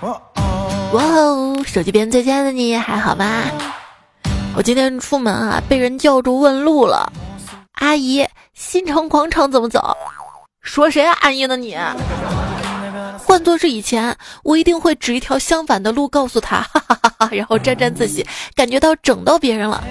哇哦，手机边最亲爱的你还好吗？我今天出门啊，被人叫住问路了。阿姨，新城广场怎么走？说谁啊？阿姨呢你？换做是以前，我一定会指一条相反的路告诉他，哈哈哈哈，然后沾沾自喜，感觉到整到别人了。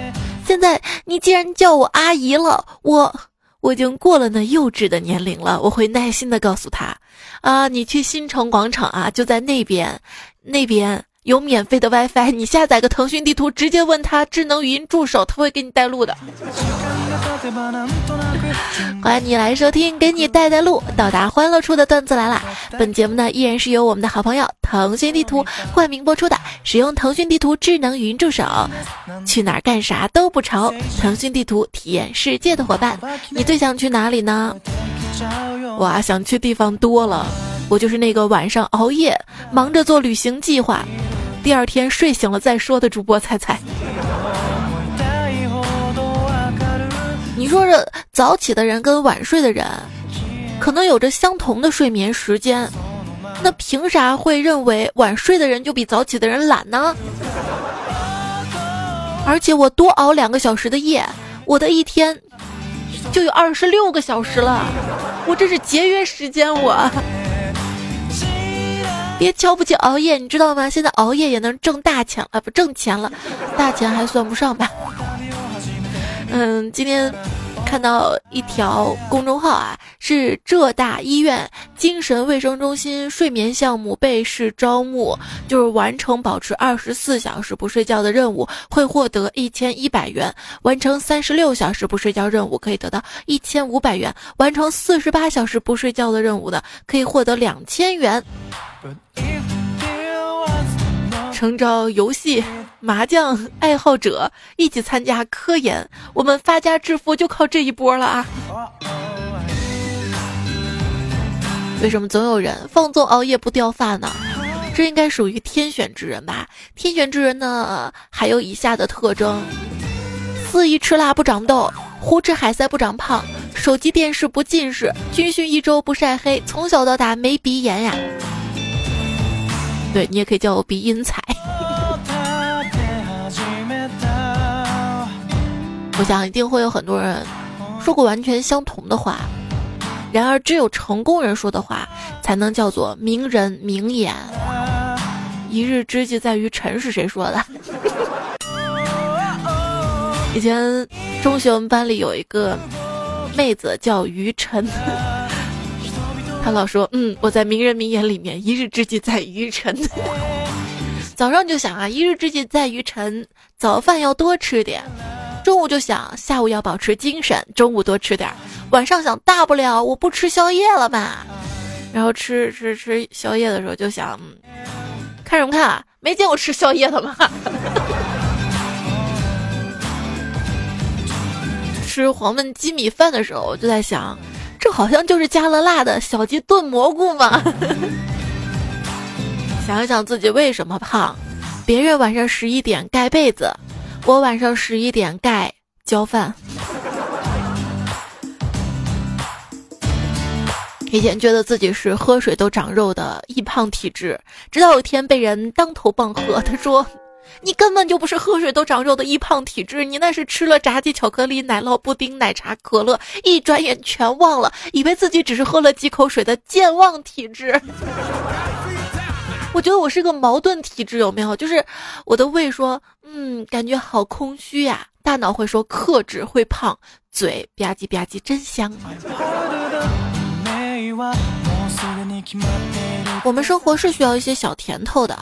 现在你既然叫我阿姨了，我我已经过了那幼稚的年龄了，我会耐心的告诉他，啊，你去新城广场啊，就在那边，那边。有免费的 WiFi，你下载个腾讯地图，直接问他智能语音助手，他会给你带路的。欢迎你来收听，给你带带路，到达欢乐处的段子来了。本节目呢，依然是由我们的好朋友腾讯地图冠名播出的。使用腾讯地图智能语音助手，去哪儿干啥都不愁。腾讯地图体验世界的伙伴，你最想去哪里呢？哇，想去地方多了。我就是那个晚上熬夜忙着做旅行计划。第二天睡醒了再说的主播彩彩，你说这早起的人跟晚睡的人，可能有着相同的睡眠时间，那凭啥会认为晚睡的人就比早起的人懒呢？而且我多熬两个小时的夜，我的一天就有二十六个小时了，我这是节约时间我。别瞧不起熬夜，你知道吗？现在熬夜也能挣大钱了，不挣钱了，大钱还算不上吧。嗯，今天。看到一条公众号啊，是浙大医院精神卫生中心睡眠项目被试招募，就是完成保持二十四小时不睡觉的任务会获得一千一百元，完成三十六小时不睡觉任务可以得到一千五百元，完成四十八小时不睡觉的任务的可以获得两千元。诚招游戏、麻将爱好者一起参加科研，我们发家致富就靠这一波了啊！为什么总有人放纵熬夜不掉发呢？这应该属于天选之人吧？天选之人呢，还有以下的特征：肆意吃辣不长痘，胡吃海塞不长胖，手机电视不近视，军训一周不晒黑，从小到大没鼻炎呀。对你也可以叫我鼻音彩。我想一定会有很多人说过完全相同的话，然而只有成功人说的话才能叫做名人名言。一日之计在于晨是谁说的？以前中学我们班里有一个妹子叫于晨。她老说：“嗯，我在名人名言里面，一日之计在于晨。早上就想啊，一日之计在于晨，早饭要多吃点；中午就想，下午要保持精神，中午多吃点儿；晚上想，大不了我不吃宵夜了吧。然后吃吃吃宵夜的时候就想，看什么看啊？没见过吃宵夜的吗？吃黄焖鸡米饭的时候，就在想。”这好像就是加了辣的小鸡炖蘑菇嘛！想想自己为什么胖，别人晚上十一点盖被子，我晚上十一点盖浇饭。以前觉得自己是喝水都长肉的易胖体质，直到有一天被人当头棒喝，他说。你根本就不是喝水都长肉的易胖体质，你那是吃了炸鸡、巧克力、奶酪、布丁、奶茶、可乐，一转眼全忘了，以为自己只是喝了几口水的健忘体质。我觉得我是个矛盾体质，有没有？就是我的胃说，嗯，感觉好空虚呀；大脑会说克制会胖，嘴吧唧吧唧真香。我们生活是需要一些小甜头的。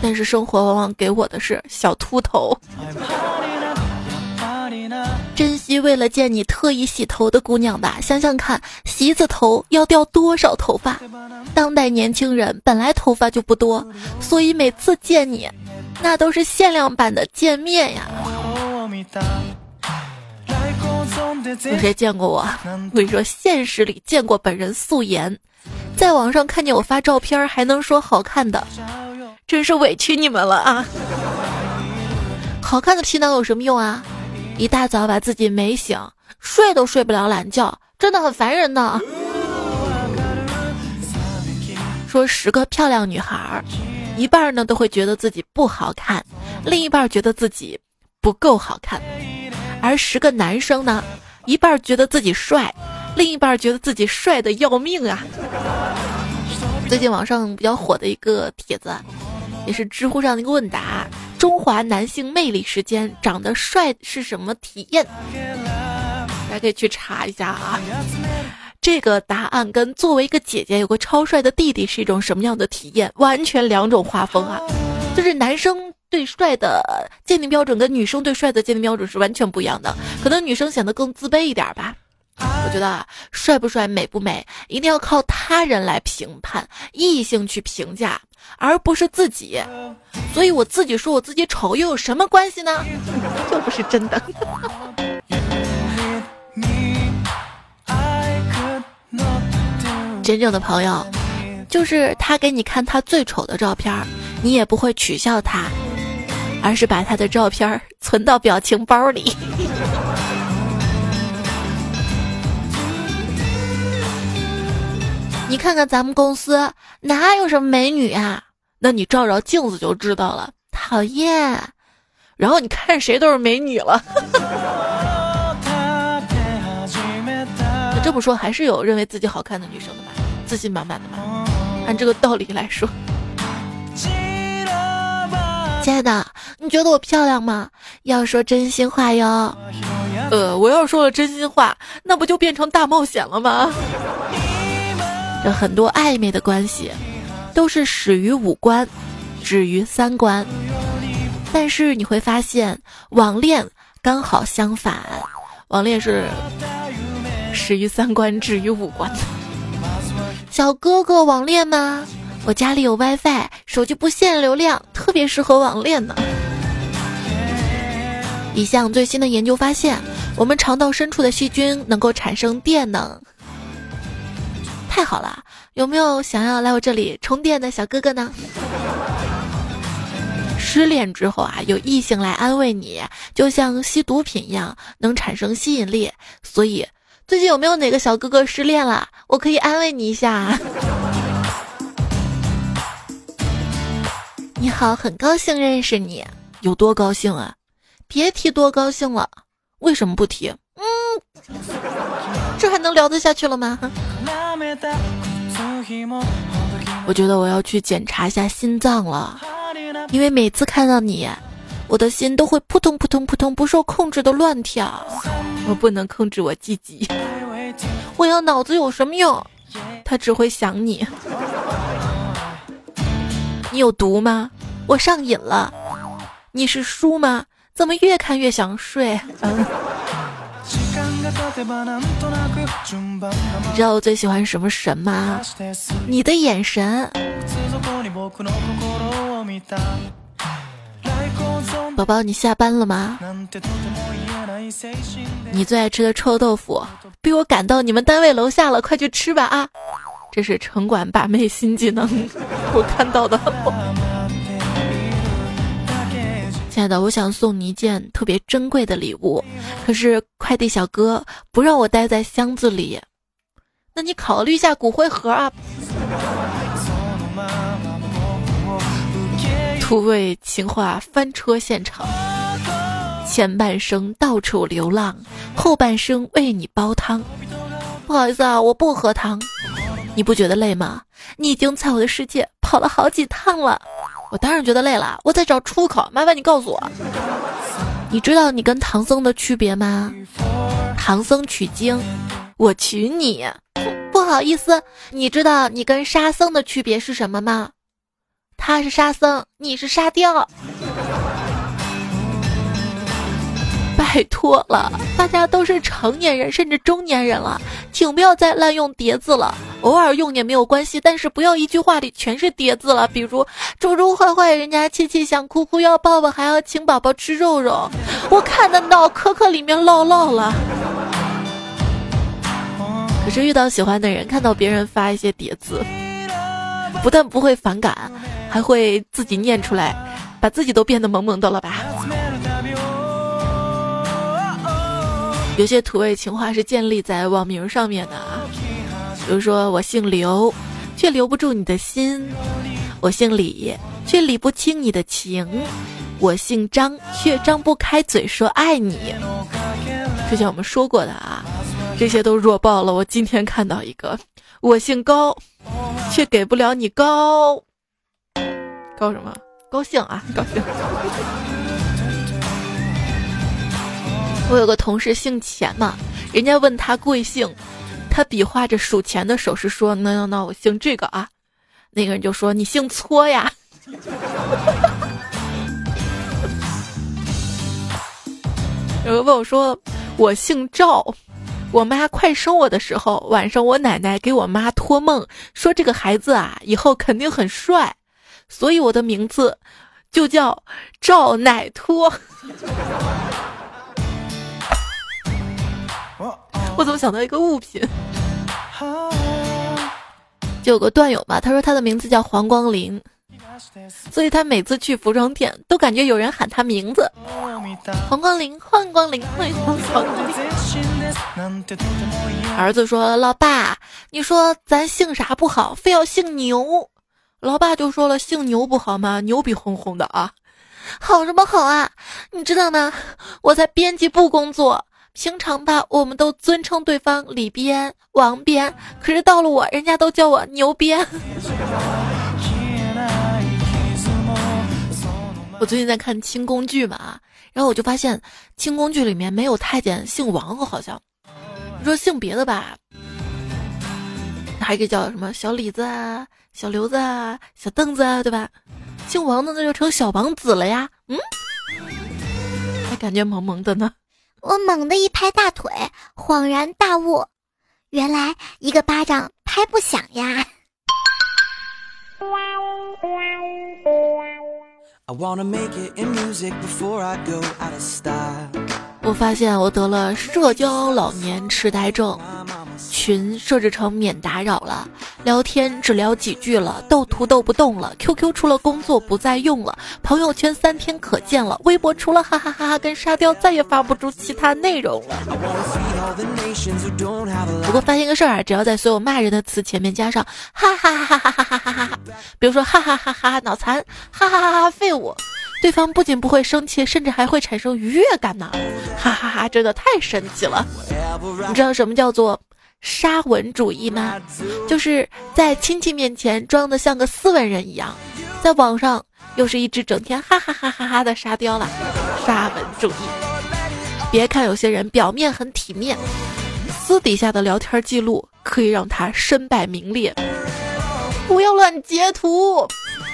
但是生活往往给我的是小秃头。为了见你特意洗头的姑娘吧，想想看，洗一次头要掉多少头发？当代年轻人本来头发就不多，所以每次见你，那都是限量版的见面呀。有谁见过我？我跟你说，现实里见过本人素颜，在网上看见我发照片还能说好看的。真是委屈你们了啊！好看的皮囊有什么用啊？一大早把自己美醒，睡都睡不了懒觉，真的很烦人呢。说十个漂亮女孩，一半呢都会觉得自己不好看，另一半觉得自己不够好看；而十个男生呢，一半觉得自己帅，另一半觉得自己帅的要命啊。最近网上比较火的一个帖子，也是知乎上的一个问答：中华男性魅力时间，长得帅是什么体验？大家可以去查一下啊。这个答案跟作为一个姐姐有个超帅的弟弟是一种什么样的体验？完全两种画风啊！就是男生对帅的鉴定标准跟女生对帅的鉴定标准是完全不一样的。可能女生显得更自卑一点吧。我觉得啊，帅不帅、美不美，一定要靠他人来评判，异性去评价，而不是自己。所以我自己说我自己丑又有什么关系呢？又不是真的。真正的朋友，就是他给你看他最丑的照片，你也不会取笑他，而是把他的照片存到表情包里。你看看咱们公司哪有什么美女啊？那你照照镜子就知道了。讨厌，然后你看谁都是美女了。这么说还是有认为自己好看的女生的吧？自信满满的吧。按这个道理来说，亲爱的，你觉得我漂亮吗？要说真心话哟。呃，我要说了真心话，那不就变成大冒险了吗？这很多暧昧的关系，都是始于五官，止于三观。但是你会发现，网恋刚好相反，网恋是。始于三观，止于五官。小哥哥网恋吗？我家里有 WiFi，手机不限流量，特别适合网恋呢。一项最新的研究发现，我们肠道深处的细菌能够产生电能。太好了，有没有想要来我这里充电的小哥哥呢？失恋之后啊，有异性来安慰你，就像吸毒品一样，能产生吸引力，所以。最近有没有哪个小哥哥失恋了？我可以安慰你一下。你好，很高兴认识你，有多高兴啊？别提多高兴了，为什么不提？嗯，这还能聊得下去了吗？我觉得我要去检查一下心脏了，因为每次看到你。我的心都会扑通扑通扑通不受控制的乱跳，我不能控制我自己。我要脑子有什么用？他只会想你。你有毒吗？我上瘾了。你是书吗？怎么越看越想睡？你知道我最喜欢什么神吗？你的眼神。宝宝，你下班了吗？你最爱吃的臭豆腐被我赶到你们单位楼下了，快去吃吧啊！这是城管把妹新技能，我看到的。亲爱的，我想送你一件特别珍贵的礼物，可是快递小哥不让我待在箱子里，那你考虑一下骨灰盒啊。土味情话翻车现场，前半生到处流浪，后半生为你煲汤。不好意思啊，我不喝汤。你不觉得累吗？你已经在我的世界跑了好几趟了。我当然觉得累了，我在找出口。麻烦你告诉我，你知道你跟唐僧的区别吗？唐僧取经，我娶你。不好意思，你知道你跟沙僧的区别是什么吗？他是沙僧，你是沙雕。拜托了，大家都是成年人，甚至中年人了，请不要再滥用叠字了。偶尔用也没有关系，但是不要一句话里全是叠字了。比如猪猪坏坏，人家气气想哭哭要抱抱，还要请宝宝吃肉肉。我看的脑壳壳里面唠唠了。可是遇到喜欢的人，看到别人发一些叠字，不但不会反感。还会自己念出来，把自己都变得萌萌的了吧？有些土味情话是建立在网名上面的啊，比如说我姓刘，却留不住你的心；我姓李，却理不清你的情；我姓张，却张不开嘴说爱你。之前我们说过的啊，这些都弱爆了。我今天看到一个，我姓高，却给不了你高，高什么？高兴啊，高兴。我有个同事姓钱嘛，人家问他贵姓，他比划着数钱的手势说：“那那那，我姓这个啊。”那个人就说：“你姓搓呀。”有人问我说：“我姓赵，我妈快生我的时候，晚上我奶奶给我妈托梦说这个孩子啊，以后肯定很帅，所以我的名字就叫赵奶托。”我怎么想到一个物品？就有个段友嘛，他说他的名字叫黄光林，所以他每次去服装店都感觉有人喊他名字。黄光林，黄光林，黄光林。儿子说：“老爸，你说咱姓啥不好，非要姓牛？”老爸就说了：“姓牛不好吗？牛比哄哄的啊，好什么好啊？你知道吗？我在编辑部工作。”平常吧，我们都尊称对方李编、王编，可是到了我，人家都叫我牛编。我最近在看清宫剧嘛，然后我就发现清宫剧里面没有太监姓王，好像你说姓别的吧，还可以叫什么小李子啊、小刘子啊、小凳子啊，对吧？姓王的那就成小王子了呀，嗯，还感觉萌萌的呢。我猛地一拍大腿，恍然大悟，原来一个巴掌拍不响呀。我发现我得了社交老年痴呆症。群设置成免打扰了，聊天只聊几句了，斗图斗不动了，QQ 除了工作不再用了，朋友圈三天可见了，微博除了哈哈哈哈跟沙雕再也发不出其他内容了。不过发现个事儿啊，只要在所有骂人的词前面加上哈哈哈哈哈哈哈哈，比如说哈哈哈哈脑残，哈哈哈哈废物，对方不仅不会生气，甚至还会产生愉悦感呢，哈哈哈，真的太神奇了。你知道什么叫做？沙文主义吗？就是在亲戚面前装的像个斯文人一样，在网上又是一只整天哈哈哈哈哈的沙雕了。沙文主义。别看有些人表面很体面，私底下的聊天记录可以让他身败名裂。不要乱截图，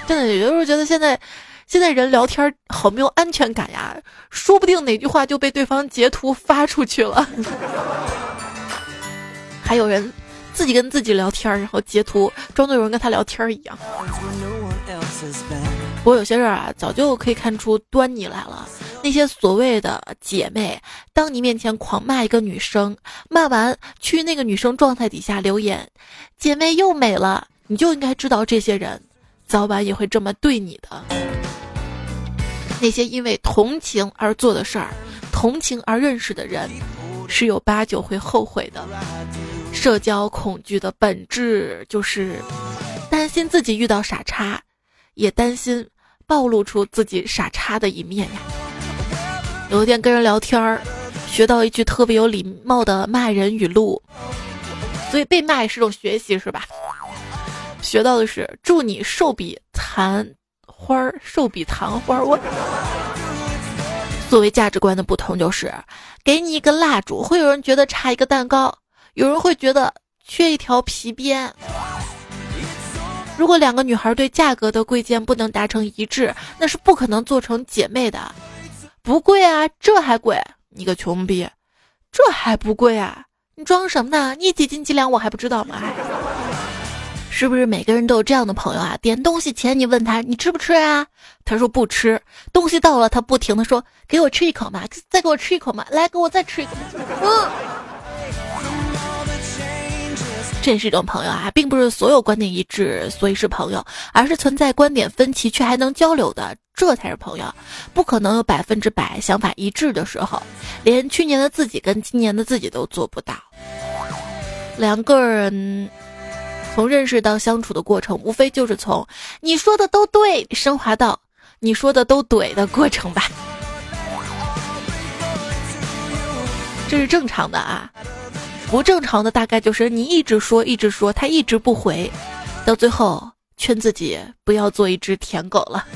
真的有的时候觉得现在现在人聊天好没有安全感呀，说不定哪句话就被对方截图发出去了。还有人自己跟自己聊天，然后截图装作有人跟他聊天一样。不过有些事儿啊，早就可以看出端倪来了。那些所谓的姐妹，当你面前狂骂一个女生，骂完去那个女生状态底下留言，姐妹又美了，你就应该知道这些人早晚也会这么对你的。那些因为同情而做的事儿，同情而认识的人。十有八九会后悔的。社交恐惧的本质就是担心自己遇到傻叉，也担心暴露出自己傻叉的一面呀。有一天跟人聊天儿，学到一句特别有礼貌的骂人语录，所以被骂也是种学习，是吧？学到的是祝你寿比残花，寿比残花。我。作为价值观的不同，就是给你一个蜡烛，会有人觉得差一个蛋糕，有人会觉得缺一条皮鞭。如果两个女孩对价格的贵贱不能达成一致，那是不可能做成姐妹的。不贵啊，这还贵？你个穷逼，这还不贵啊？你装什么呢？你几斤几两我还不知道吗？是不是每个人都有这样的朋友啊？点东西前你问他你吃不吃啊？他说不吃。东西到了，他不停的说给我吃一口嘛，再给我吃一口嘛，来给我再吃一口。嗯，这是一种朋友啊，并不是所有观点一致所以是朋友，而是存在观点分歧却还能交流的，这才是朋友。不可能有百分之百想法一致的时候，连去年的自己跟今年的自己都做不到。两个人。从认识到相处的过程，无非就是从你说的都对升华到你说的都怼的过程吧。这是正常的啊，不正常的大概就是你一直说一直说，他一直不回，到最后劝自己不要做一只舔狗了，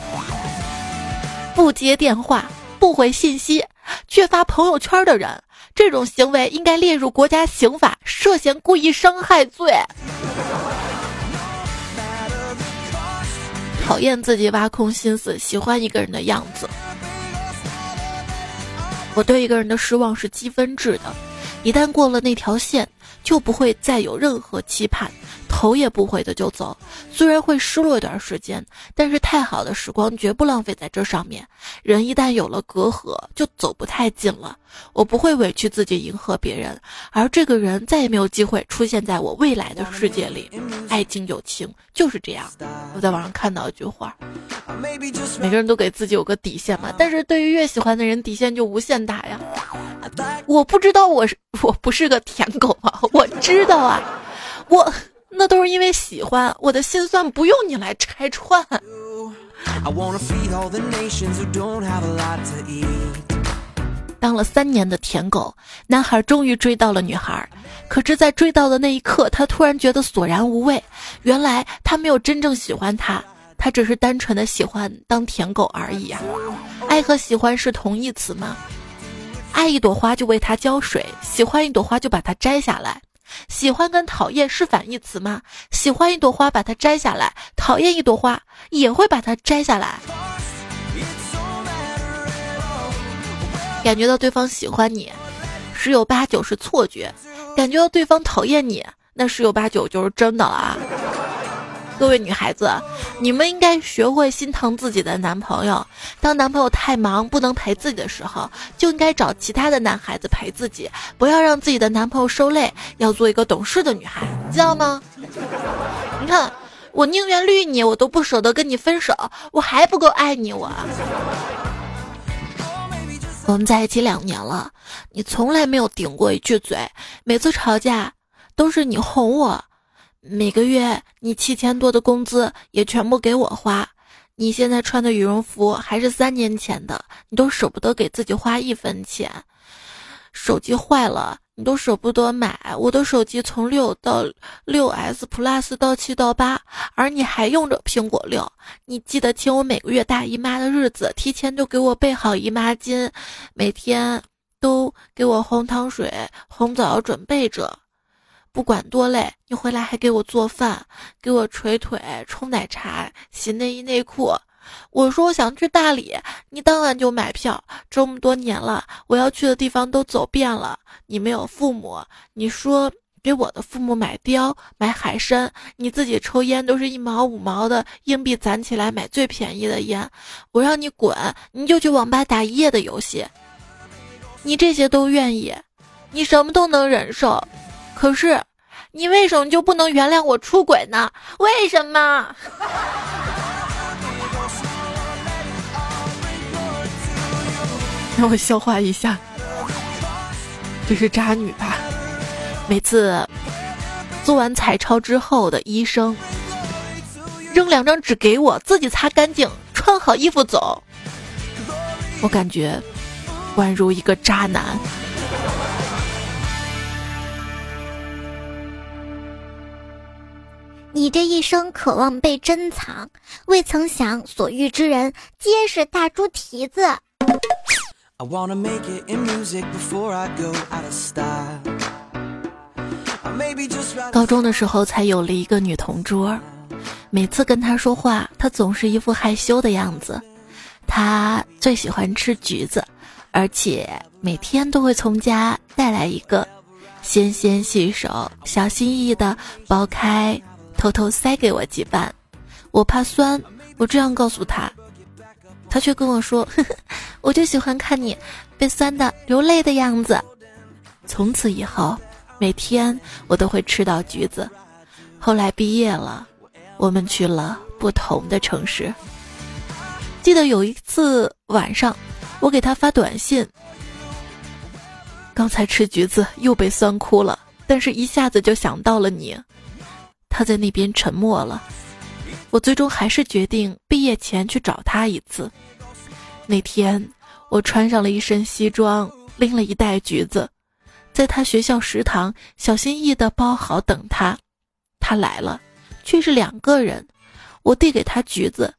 不接电话，不回信息，却发朋友圈的人。这种行为应该列入国家刑法涉嫌故意伤害罪。讨厌自己挖空心思喜欢一个人的样子。我对一个人的失望是积分制的，一旦过了那条线，就不会再有任何期盼。头也不回的就走，虽然会失落一段时间，但是太好的时光绝不浪费在这上面。人一旦有了隔阂，就走不太近了。我不会委屈自己迎合别人，而这个人再也没有机会出现在我未来的世界里。爱情、友情就是这样。我在网上看到一句话：每个人都给自己有个底线嘛，但是对于越喜欢的人，底线就无限大呀。我不知道我是 我不是个舔狗吗？我知道啊，我。那都是因为喜欢，我的心酸不用你来拆穿。当了三年的舔狗，男孩终于追到了女孩，可是，在追到的那一刻，他突然觉得索然无味。原来他没有真正喜欢她，他只是单纯的喜欢当舔狗而已啊！爱和喜欢是同义词吗？爱一朵花就为它浇水，喜欢一朵花就把它摘下来。喜欢跟讨厌是反义词吗？喜欢一朵花，把它摘下来；讨厌一朵花，也会把它摘下来。感觉到对方喜欢你，十有八九是错觉；感觉到对方讨厌你，那十有八九就是真的了啊。各位女孩子，你们应该学会心疼自己的男朋友。当男朋友太忙不能陪自己的时候，就应该找其他的男孩子陪自己，不要让自己的男朋友受累。要做一个懂事的女孩，知道吗？你看，我宁愿绿你，我都不舍得跟你分手，我还不够爱你我。我们在一起两年了，你从来没有顶过一句嘴，每次吵架都是你哄我。每个月你七千多的工资也全部给我花，你现在穿的羽绒服还是三年前的，你都舍不得给自己花一分钱。手机坏了，你都舍不得买。我的手机从六到六 S Plus 到七到八，而你还用着苹果六。你记得请我每个月大姨妈的日子，提前就给我备好姨妈巾，每天都给我红糖水、红枣准备着。不管多累，你回来还给我做饭，给我捶腿、冲奶茶、洗内衣内裤。我说我想去大理，你当晚就买票。这么多年了，我要去的地方都走遍了。你没有父母，你说给我的父母买貂、买海参，你自己抽烟都是一毛五毛的硬币攒起来买最便宜的烟。我让你滚，你就去网吧打一夜的游戏。你这些都愿意，你什么都能忍受，可是。你为什么就不能原谅我出轨呢？为什么？让我消化一下。这是渣女吧？每次做完彩超之后的医生扔两张纸给我，自己擦干净，穿好衣服走。我感觉宛如一个渣男。你这一生渴望被珍藏，未曾想所遇之人皆是大猪蹄子。高中的时候才有了一个女同桌，每次跟她说话，她总是一副害羞的样子。她最喜欢吃橘子，而且每天都会从家带来一个，纤纤细手，小心翼翼的剥开。偷偷塞给我几瓣，我怕酸，我这样告诉他，他却跟我说：“呵呵，我就喜欢看你被酸的流泪的样子。”从此以后，每天我都会吃到橘子。后来毕业了，我们去了不同的城市。记得有一次晚上，我给他发短信：“刚才吃橘子又被酸哭了，但是一下子就想到了你。”他在那边沉默了。我最终还是决定毕业前去找他一次。那天，我穿上了一身西装，拎了一袋橘子，在他学校食堂小心翼翼地包好等他。他来了，却是两个人。我递给他橘子，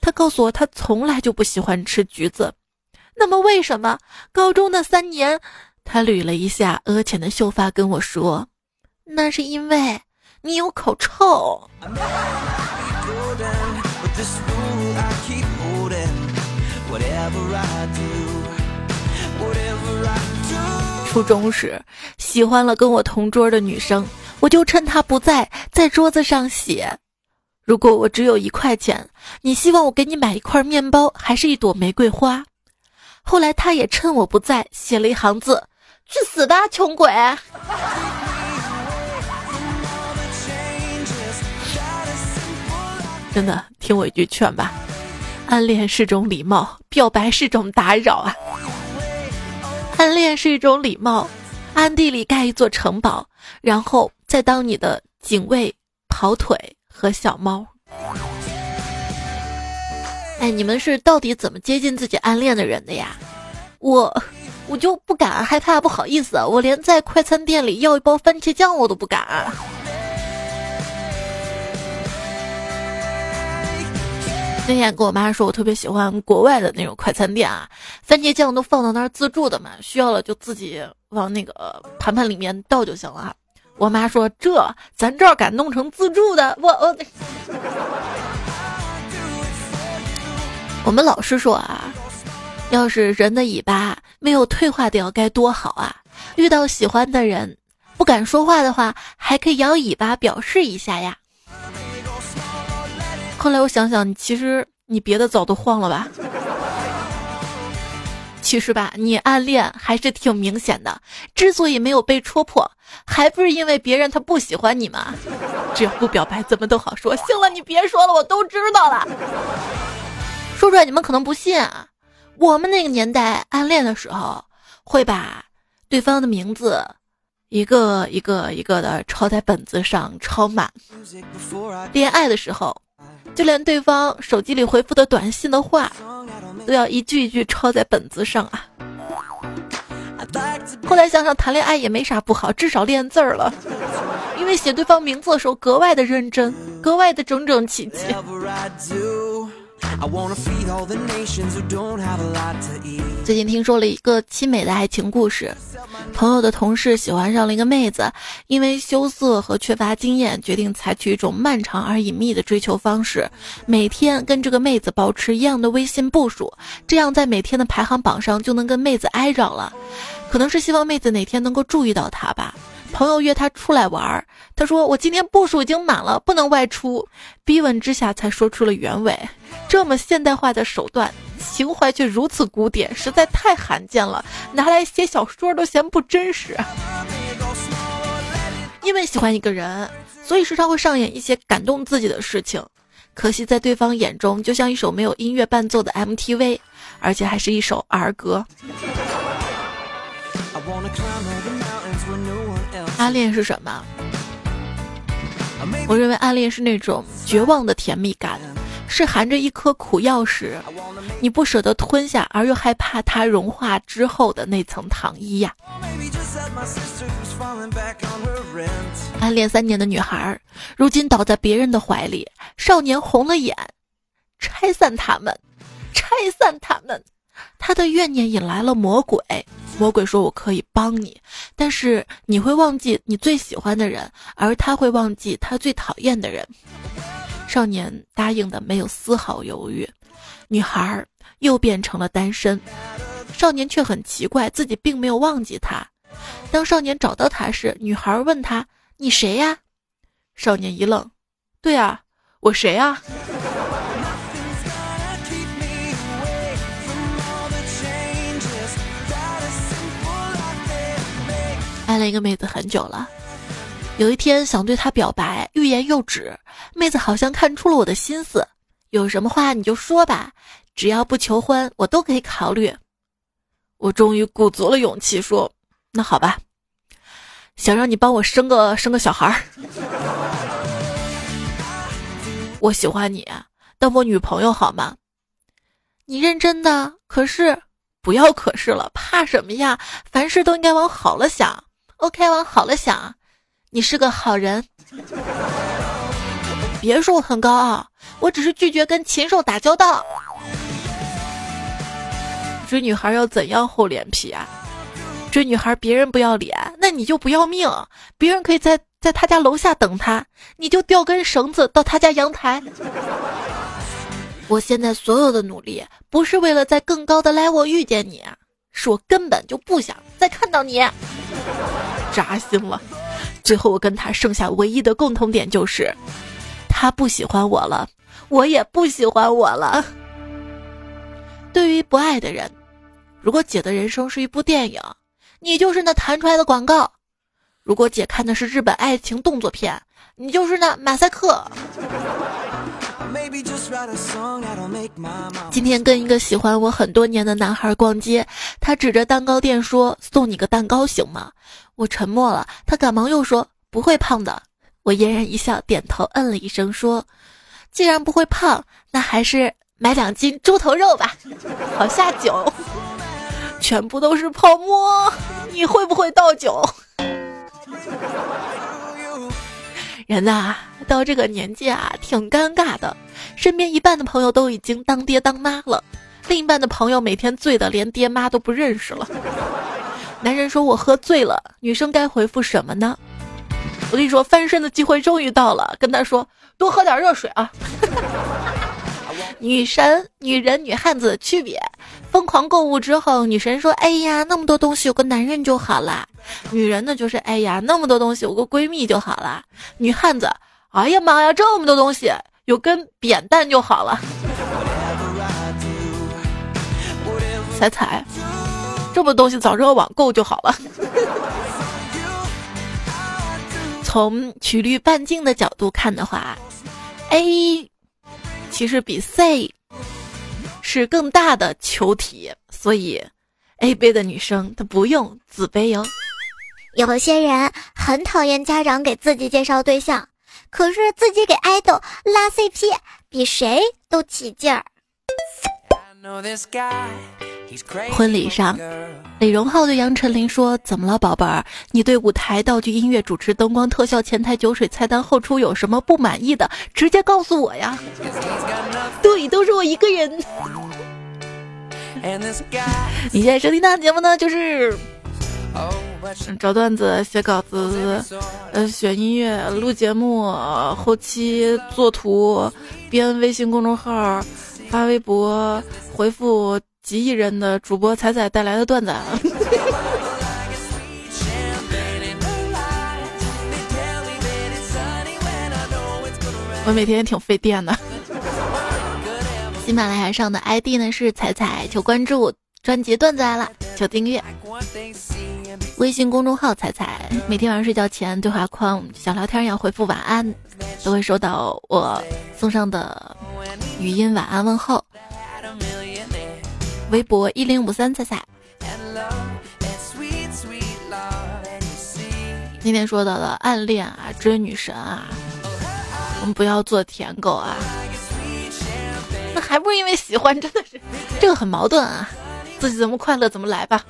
他告诉我他从来就不喜欢吃橘子。那么为什么高中那三年？他捋了一下额前的秀发，跟我说：“那是因为你有口臭。”初中时喜欢了跟我同桌的女生，我就趁她不在，在桌子上写：“如果我只有一块钱，你希望我给你买一块面包，还是一朵玫瑰花？”后来她也趁我不在，写了一行字：“去死吧，穷鬼！”真的，听我一句劝吧，暗恋是种礼貌，表白是种打扰啊。暗恋是一种礼貌，暗地里盖一座城堡，然后再当你的警卫、跑腿和小猫。哎，你们是到底怎么接近自己暗恋的人的呀？我，我就不敢，害怕，不好意思，我连在快餐店里要一包番茄酱我都不敢。那天跟我妈说，我特别喜欢国外的那种快餐店啊，番茄酱都放到那儿自助的嘛，需要了就自己往那个盘盘里面倒就行了。我妈说，这咱这儿敢弄成自助的？我我，我们老师说啊，要是人的尾巴没有退化掉该多好啊！遇到喜欢的人不敢说话的话，还可以摇尾巴表示一下呀。后来我想想，你其实你别的早都晃了吧？其实吧，你暗恋还是挺明显的。之所以没有被戳破，还不是因为别人他不喜欢你吗？只要不表白，怎么都好说。行了，你别说了，我都知道了。说出来你们可能不信啊。我们那个年代暗恋的时候，会把对方的名字一个一个一个的抄在本子上，抄满。恋爱的时候。就连对方手机里回复的短信的话，都要一句一句抄在本子上啊。后来想想，谈恋爱也没啥不好，至少练字儿了，因为写对方名字的时候格外的认真，格外的整整齐齐。最近听说了一个凄美的爱情故事，朋友的同事喜欢上了一个妹子，因为羞涩和缺乏经验，决定采取一种漫长而隐秘的追求方式，每天跟这个妹子保持一样的微信步数，这样在每天的排行榜上就能跟妹子挨着了。可能是希望妹子哪天能够注意到他吧。朋友约他出来玩儿，他说我今天步数已经满了，不能外出。逼问之下才说出了原委。这么现代化的手段，情怀却如此古典，实在太罕见了，拿来写小说都嫌不真实。因为喜欢一个人，所以时常会上演一些感动自己的事情。可惜在对方眼中，就像一首没有音乐伴奏的 MTV，而且还是一首儿歌。暗恋是什么？我认为暗恋是那种绝望的甜蜜感，是含着一颗苦药时，你不舍得吞下，而又害怕它融化之后的那层糖衣呀。暗恋三年的女孩，如今倒在别人的怀里，少年红了眼，拆散他们，拆散他们。他的怨念引来了魔鬼，魔鬼说：“我可以帮你，但是你会忘记你最喜欢的人，而他会忘记他最讨厌的人。”少年答应的没有丝毫犹豫，女孩又变成了单身。少年却很奇怪，自己并没有忘记他。当少年找到他时，女孩问他：“你谁呀？”少年一愣：“对啊，我谁啊？”爱了一个妹子很久了，有一天想对她表白，欲言又止。妹子好像看出了我的心思，有什么话你就说吧，只要不求婚，我都可以考虑。我终于鼓足了勇气说：“那好吧，想让你帮我生个生个小孩儿。”我喜欢你，当我女朋友好吗？你认真的？可是不要可是了，怕什么呀？凡事都应该往好了想。OK，往好了想，你是个好人。别说我很高傲，我只是拒绝跟禽兽打交道。追女孩要怎样厚脸皮啊？追女孩别人不要脸，那你就不要命。别人可以在在他家楼下等他，你就吊根绳子到他家阳台。我现在所有的努力，不是为了在更高的 level 遇见你，是我根本就不想再看到你。扎心了。最后我跟他剩下唯一的共同点就是。他不喜欢我了，我也不喜欢我了。对于不爱的人，如果姐的人生是一部电影，你就是那弹出来的广告；如果姐看的是日本爱情动作片，你就是那马赛克。今天跟一个喜欢我很多年的男孩逛街，他指着蛋糕店说：“送你个蛋糕行吗？”我沉默了，他赶忙又说：“不会胖的。”我嫣然一笑，点头，嗯了一声，说：“既然不会胖，那还是买两斤猪头肉吧，好下酒。”全部都是泡沫，你会不会倒酒？人呐，到这个年纪啊，挺尴尬的。身边一半的朋友都已经当爹当妈了，另一半的朋友每天醉的连爹妈都不认识了。男人说我喝醉了，女生该回复什么呢？我跟你说，翻身的机会终于到了，跟他说多喝点热水啊。女神、女人、女汉子的区别。疯狂购物之后，女神说：“哎呀，那么多东西有个男人就好啦。”女人呢，就是：“哎呀，那么多东西有个闺蜜就好啦。”女汉子：“哎呀妈呀，这么多东西有根扁担就好了。”彩彩，这么多东西早知道网购就好了。从曲率半径的角度看的话，A 其实比 C 是更大的球体，所以 A 杯的女生她不用自卑哟。有些人很讨厌家长给自己介绍对象，可是自己给爱豆拉 CP 比谁都起劲儿。婚礼上，李荣浩对杨丞琳说：“怎么了，宝贝儿？你对舞台、道具、音乐、主持、灯光、特效、前台、酒水、菜单、后厨有什么不满意的？直接告诉我呀！”对，都是我一个人。你现在收听到的节目呢，就是找段子、写稿子、呃，选音乐、录节目、后期做图、编微信公众号、发微博、回复。几亿人的主播彩彩带来的段子，我每天也挺费电的。喜马拉雅上的 ID 呢是彩彩，求关注专辑段子来了，求订阅。微信公众号彩彩，每天晚上睡觉前对话框小聊天要回复晚安，都会收到我送上的语音晚安问候。微博一零五三彩彩，今天说到了暗恋啊，追女神啊，我们不要做舔狗啊，那还不是因为喜欢，真的是这个很矛盾啊，自己怎么快乐怎么来吧，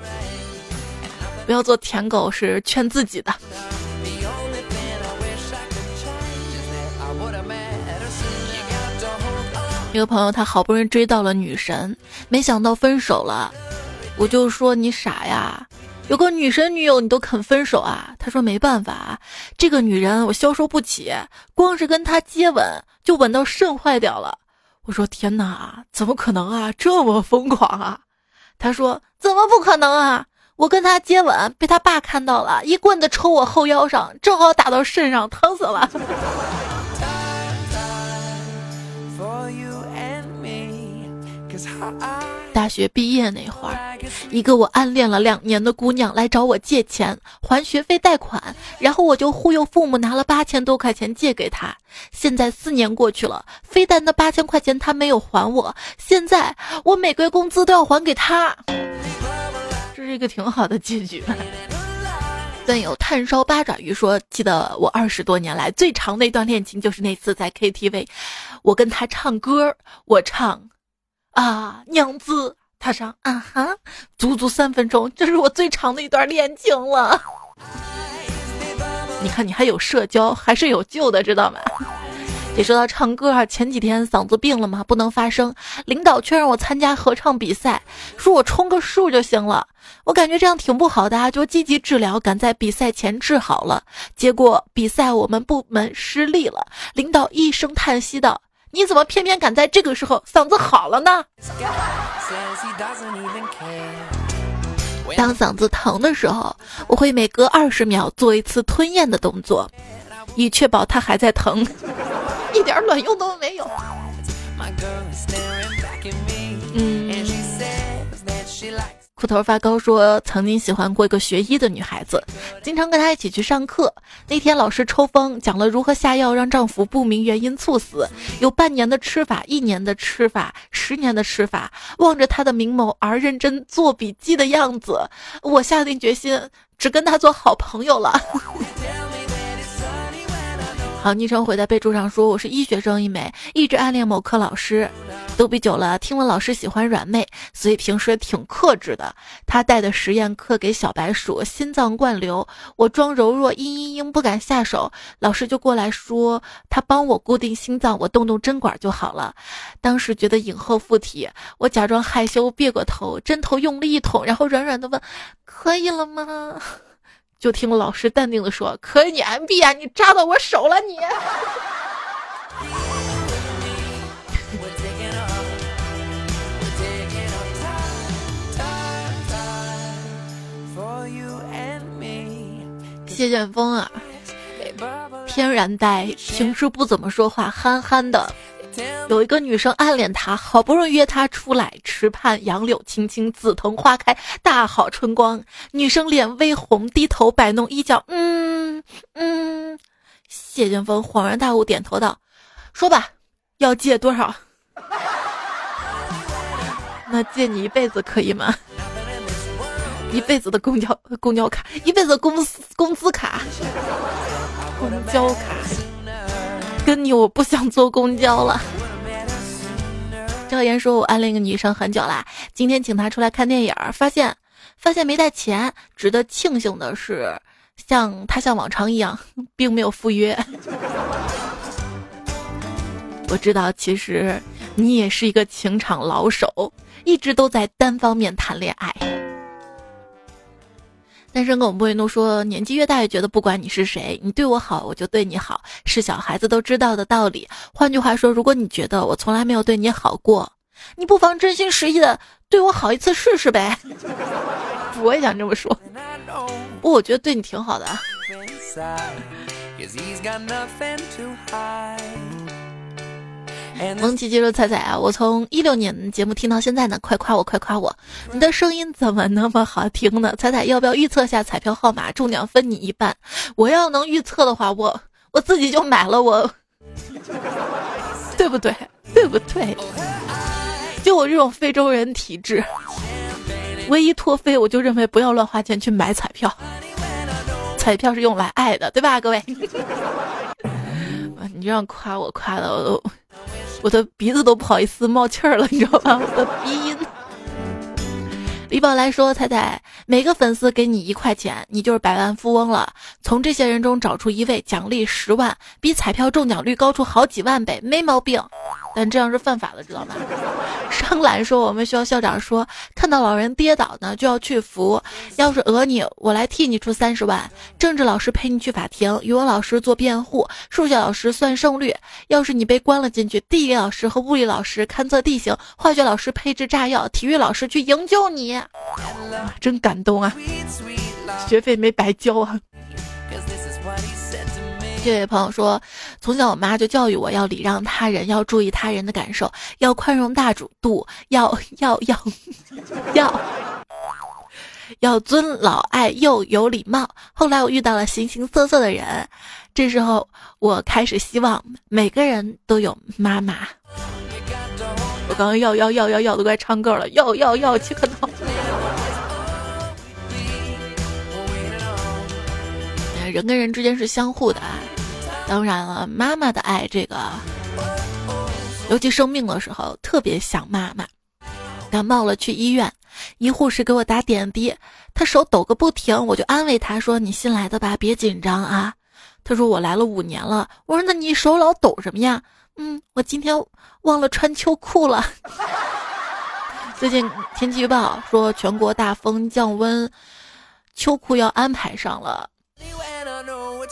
不要做舔狗是劝自己的。一个朋友，他好不容易追到了女神，没想到分手了。我就说你傻呀，有个女神女友你都肯分手啊？他说没办法，这个女人我消受不起，光是跟她接吻就吻到肾坏掉了。我说天哪，怎么可能啊？这么疯狂啊？他说怎么不可能啊？我跟他接吻被他爸看到了，一棍子抽我后腰上，正好打到肾上，疼死了。大学毕业那会儿，一个我暗恋了两年的姑娘来找我借钱还学费贷款，然后我就忽悠父母拿了八千多块钱借给她。现在四年过去了，非但那八千块钱她没有还我，现在我每个月工资都要还给她。这是一个挺好的结局。但有炭烧八爪鱼说：“记得我二十多年来最长的一段恋情，就是那次在 KTV，我跟他唱歌，我唱啊娘子，他唱啊哈，足足三分钟，这是我最长的一段恋情了。你看，你还有社交，还是有救的，知道吗？”也说到唱歌啊，前几天嗓子病了嘛，不能发声，领导却让我参加合唱比赛，说我充个数就行了。我感觉这样挺不好的啊，就积极治疗，赶在比赛前治好了。结果比赛我们部门失利了，领导一声叹息道：“你怎么偏偏赶在这个时候嗓子好了呢？”当嗓子疼的时候，我会每隔二十秒做一次吞咽的动作，以确保它还在疼。一点卵用都没有。嗯，秃头发高说曾经喜欢过一个学医的女孩子，经常跟她一起去上课。那天老师抽风讲了如何下药让丈夫不明原因猝死，有半年的吃法、一年的吃法、十年的吃法。望着她的明眸而认真做笔记的样子，我下定决心只跟她做好朋友了。好，昵称回在备注上说我是医学生一枚，一直暗恋某科老师，逗比久了，听了老师喜欢软妹，所以平时挺克制的。他带的实验课给小白鼠心脏灌流，我装柔弱，嘤嘤嘤不敢下手，老师就过来说他帮我固定心脏，我动动针管就好了。当时觉得影后附体，我假装害羞，别过头，针头用力一捅，然后软软的问：可以了吗？就听老师淡定的说：“可以，你 M B 啊，你扎到我手了，你。”谢剑锋啊，天然呆，平时不怎么说话，憨憨的。有一个女生暗恋他，好不容易约他出来，池畔杨柳青青，紫藤花开，大好春光。女生脸微红，低头摆弄衣角，嗯嗯。谢剑锋恍然大悟，点头道：“说吧，要借多少？那借你一辈子可以吗？一辈子的公交公交卡，一辈子的工资工资卡，公交卡。”跟你我不想坐公交了。赵岩说：“我暗恋一个女生很久啦，今天请她出来看电影，发现发现没带钱。值得庆幸的是，像她像往常一样，并没有赴约。我知道，其实你也是一个情场老手，一直都在单方面谈恋爱。”单身狗不会怒说：“年纪越大越觉得，不管你是谁，你对我好，我就对你好，是小孩子都知道的道理。换句话说，如果你觉得我从来没有对你好过，你不妨真心实意的对我好一次试试呗。”我也想这么说，不过我觉得对你挺好的。蒙奇接着彩彩啊，我从一六年节目听到现在呢，快夸我，快夸我！你的声音怎么那么好听呢？彩彩要不要预测下彩票号码？中奖分你一半。我要能预测的话，我我自己就买了，我 对不对？对不对？就我这种非洲人体质，唯一脱非，我就认为不要乱花钱去买彩票，彩票是用来爱的，对吧，各位？你这样夸我，夸的我都。我的鼻子都不好意思冒气儿了，你知道吧？我的鼻音。李宝来说：“彩彩，每个粉丝给你一块钱，你就是百万富翁了。从这些人中找出一位，奖励十万，比彩票中奖率高出好几万倍，没毛病。”但这样是犯法的，知道吗？商兰说：“我们学校校长说，看到老人跌倒呢，就要去扶。要是讹你，我来替你出三十万。政治老师陪你去法庭，语文老师做辩护，数学老师算胜率。要是你被关了进去，地理老师和物理老师勘测地形，化学老师配置炸药，体育老师去营救你。真感动啊！学费没白交啊。”这位朋友说，从小我妈就教育我要礼让他人，要注意他人的感受，要宽容大主度，要 要要 要 要尊老爱幼有礼貌。后来我遇到了形形色色的人，这时候我开始希望每个人都有妈妈。我刚刚要要要要要都快唱歌了，要要要切克闹。人跟人之间是相互的啊。当然了，妈妈的爱，这个尤其生病的时候特别想妈妈。感冒了去医院，医护士给我打点滴，他手抖个不停，我就安慰他说：“你新来的吧，别紧张啊。”他说：“我来了五年了。”我说：“那你手老抖什么呀？”嗯，我今天忘了穿秋裤了。最近天气预报说全国大风降温，秋裤要安排上了。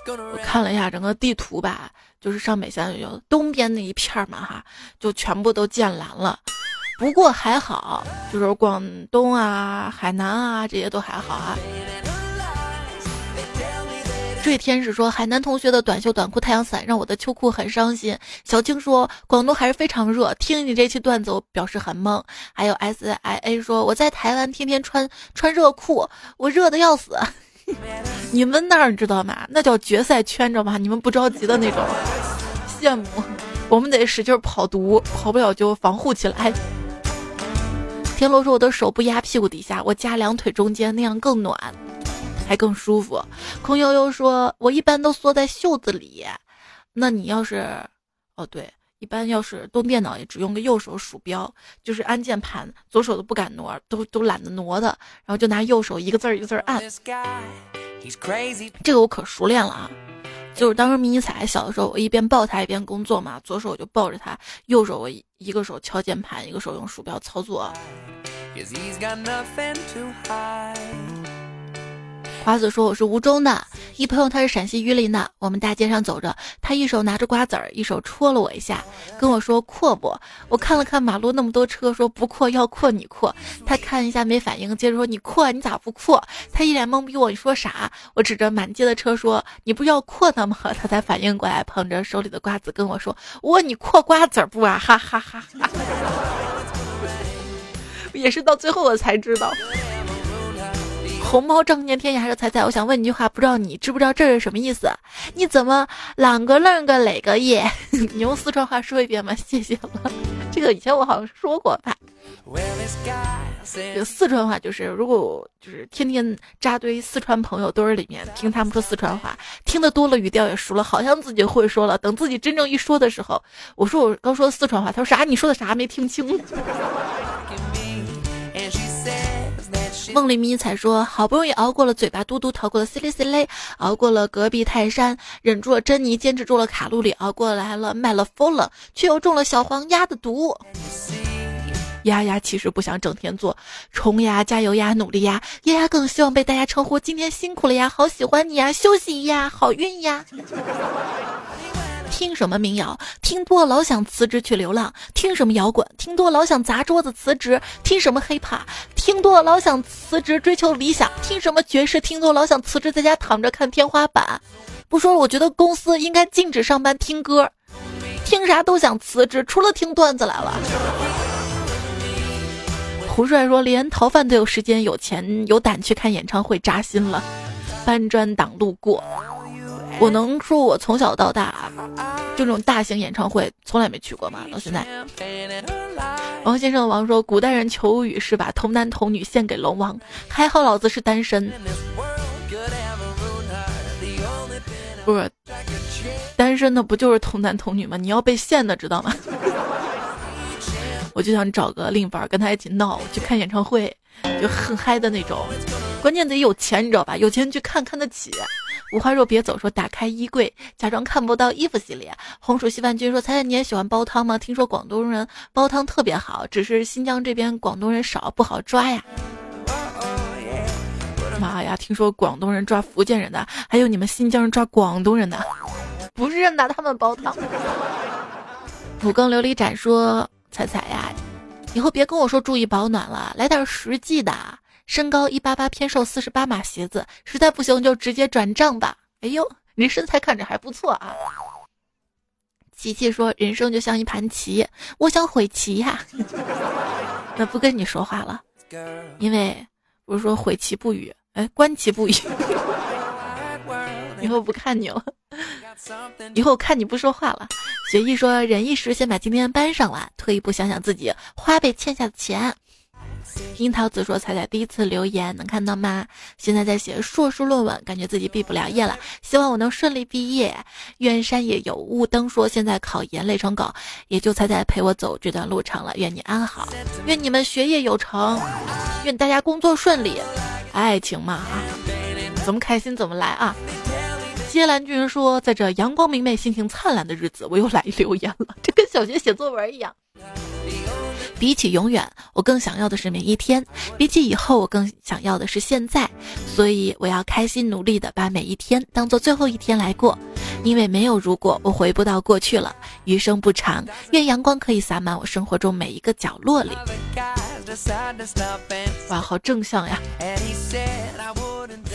我看了一下整个地图吧，就是上北下有东边那一片嘛哈，就全部都建蓝了。不过还好，就是广东啊、海南啊这些都还好啊。坠天使说：“海南同学的短袖短裤、太阳伞让我的秋裤很伤心。”小青说：“广东还是非常热。”听你这期段子，我表示很懵。还有 S I A 说：“我在台湾天天穿穿热裤，我热的要死。” 你们那儿知道吗？那叫决赛圈，知道吗？你们不着急的那种，羡慕。我们得使劲跑毒，跑不了就防护起来。天罗说：“我的手不压屁股底下，我夹两腿中间，那样更暖。”还更舒服。空悠悠说：“我一般都缩在袖子里。”那你要是，哦对，一般要是动电脑也只用个右手鼠标，就是按键盘，左手都不敢挪，都都懒得挪的，然后就拿右手一个字儿一个字儿按。这个我可熟练了啊！就是当时迷你彩小的时候，我一边抱它一边工作嘛，左手我就抱着它，右手我一个手敲键盘，一个手用鼠标操作。瓜子说：“我是吴中的一朋友，他是陕西榆林的。我们大街上走着，他一手拿着瓜子儿，一手戳了我一下，跟我说阔不？我看了看马路那么多车，说不阔要阔你阔。他看一下没反应，接着说你阔你咋不阔？他一脸懵逼，我你说啥？我指着满街的车说你不要阔他吗？他才反应过来，捧着手里的瓜子跟我说我你阔瓜子儿不啊？哈哈哈哈！也是到最后我才知道。”红包仗剑天涯是：“彩彩，我想问你句话，不知道你知不知道这是什么意思？你怎么啷个楞个磊个耶？你用四川话说一遍吧？谢谢了。这个以前我好像说过吧。这个四川话就是，如果就是天天扎堆四川朋友堆儿里面听他们说四川话，听得多了，语调也熟了，好像自己会说了。等自己真正一说的时候，我说我刚说四川话，他说啥？你说的啥？没听清。”梦里迷彩说：“好不容易熬过了嘴巴嘟嘟，逃过了 C 哩 C 哩，熬过了隔壁泰山，忍住了珍妮，坚持住了卡路里，熬过来了卖了疯了，却又中了小黄鸭的毒。丫丫其实不想整天做冲呀，加油呀，努力呀。丫丫更希望被大家称呼今天辛苦了呀，好喜欢你呀，休息呀，好运呀。”听什么民谣？听多老想辞职去流浪。听什么摇滚？听多老想砸桌子辞职。听什么 hiphop？听多老想辞职追求理想。听什么爵士？听多老想辞职在家躺着看天花板。不说了，我觉得公司应该禁止上班听歌。听啥都想辞职，除了听段子来了。胡帅说，连逃犯都有时间、有钱、有胆去看演唱会，扎心了。搬砖党路过。我能说，我从小到大，就这种大型演唱会从来没去过吗？到现在，王先生王说，古代人求雨是把童男童女献给龙王，还好老子是单身。不是，单身的不就是童男童女吗？你要被献的，知道吗？我就想找个另一半跟他一起闹，去看演唱会，就很嗨的那种。关键得有钱，你知道吧？有钱去看看得起。五花肉别走，说打开衣柜，假装看不到衣服系列。红薯稀饭君说：“猜猜你也喜欢煲汤吗？听说广东人煲汤特别好，只是新疆这边广东人少，不好抓呀。”妈呀，听说广东人抓福建人的，还有你们新疆人抓广东人的，不是拿他们煲汤。五更琉璃盏说：“彩彩呀，以后别跟我说注意保暖了，来点实际的。”身高一八八，偏瘦四十八码鞋子，实在不行就直接转账吧。哎呦，你身材看着还不错啊。琪琪说：“人生就像一盘棋，我想悔棋呀。”那不跟你说话了，因为不是说悔棋不语，哎，观棋不语。以后不看你了，以后看你不说话了。学艺说：“忍一时，先把今天搬上来，退一步想想自己花呗欠下的钱。”樱桃子说：“彩彩第一次留言，能看到吗？现在在写硕士论文，感觉自己毕不了业了，希望我能顺利毕业。”愿山野有雾灯说：“现在考研累成狗，也就彩彩陪我走这段路程了。愿你安好，愿你们学业有成，愿大家工作顺利。爱情嘛，啊，怎么开心怎么来啊！”接兰君说：“在这阳光明媚、心情灿烂的日子，我又来留言了，这跟小学写作文一样。”比起永远，我更想要的是每一天；比起以后，我更想要的是现在。所以，我要开心努力的把每一天当做最后一天来过，因为没有如果，我回不到过去了。余生不长，愿阳光可以洒满我生活中每一个角落里。哇，好正向呀！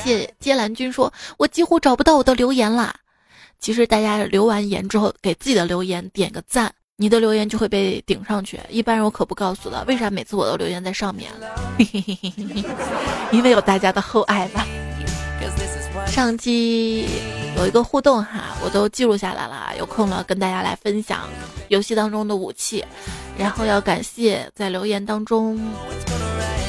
谢接兰君说：“我几乎找不到我的留言啦。”其实大家留完言之后，给自己的留言点个赞。你的留言就会被顶上去，一般人我可不告诉的。为啥每次我都留言在上面？因为有大家的厚爱吧。上期有一个互动哈，我都记录下来了，有空了跟大家来分享游戏当中的武器。然后要感谢在留言当中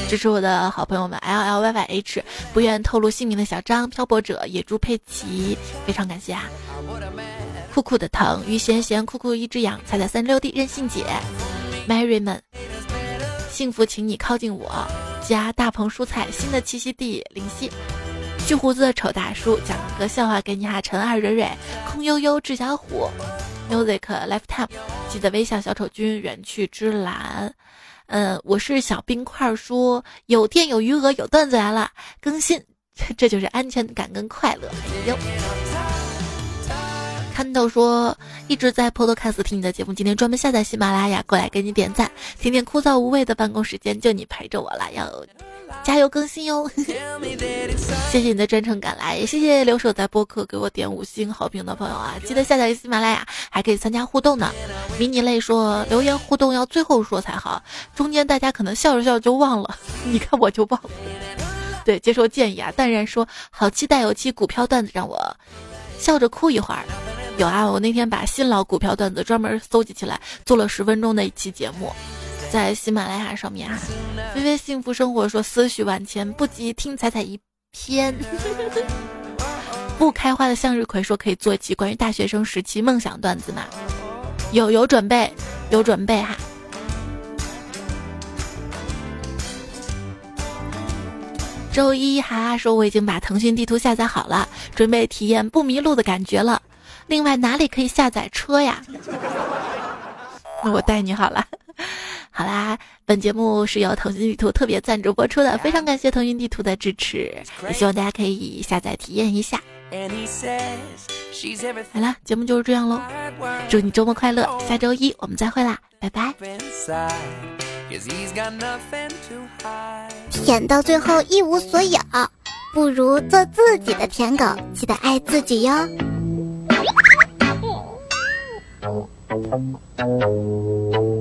支持我的好朋友们，L L Y Y H，不愿透露姓名的小张、漂泊者、野猪佩奇，非常感谢啊。酷酷的疼，于贤贤，酷酷一只羊，彩彩三六 D，任性姐，Mary 们，幸福，请你靠近我，加大棚蔬菜，新的栖息地，灵犀，巨胡子的丑大叔，讲个笑话给你哈，陈二蕊蕊，空悠悠，志小虎，Music Lifetime，记得微笑，小丑君，远去之蓝，嗯，我是小冰块，说有电有余额有段子来了，更新，这就是安全感跟快乐，哎呦。看到说一直在 Podcast 听你的节目，今天专门下载喜马拉雅过来给你点赞，听听枯燥无味的办公时间，就你陪着我了，要加油更新哟！谢谢你的专程赶来，也谢谢留守在播客给我点五星好评的朋友啊！记得下载喜马拉雅，还可以参加互动呢。迷你类说留言互动要最后说才好，中间大家可能笑着笑着就忘了，你看我就忘了。对，接受建议啊！淡然说好期待有期股票段子，让我笑着哭一会儿。有啊，我那天把新老股票段子专门搜集起来，做了十分钟的一期节目，在喜马拉雅上面啊。微微幸福生活说思绪万千，不及听彩彩一篇。不开花的向日葵说可以做一期关于大学生时期梦想段子吗？有有准备，有准备哈。周一哈哈说我已经把腾讯地图下载好了，准备体验不迷路的感觉了。另外哪里可以下载车呀？那我带你好了。好啦，本节目是由腾讯地图特别赞助播出的，非常感谢腾讯地图的支持，也希望大家可以下载体验一下。好了，节目就是这样喽，祝你周末快乐，下周一我们再会啦，拜拜。舔到最后一无所有，不如做自己的舔狗，记得爱自己哟。Thank you.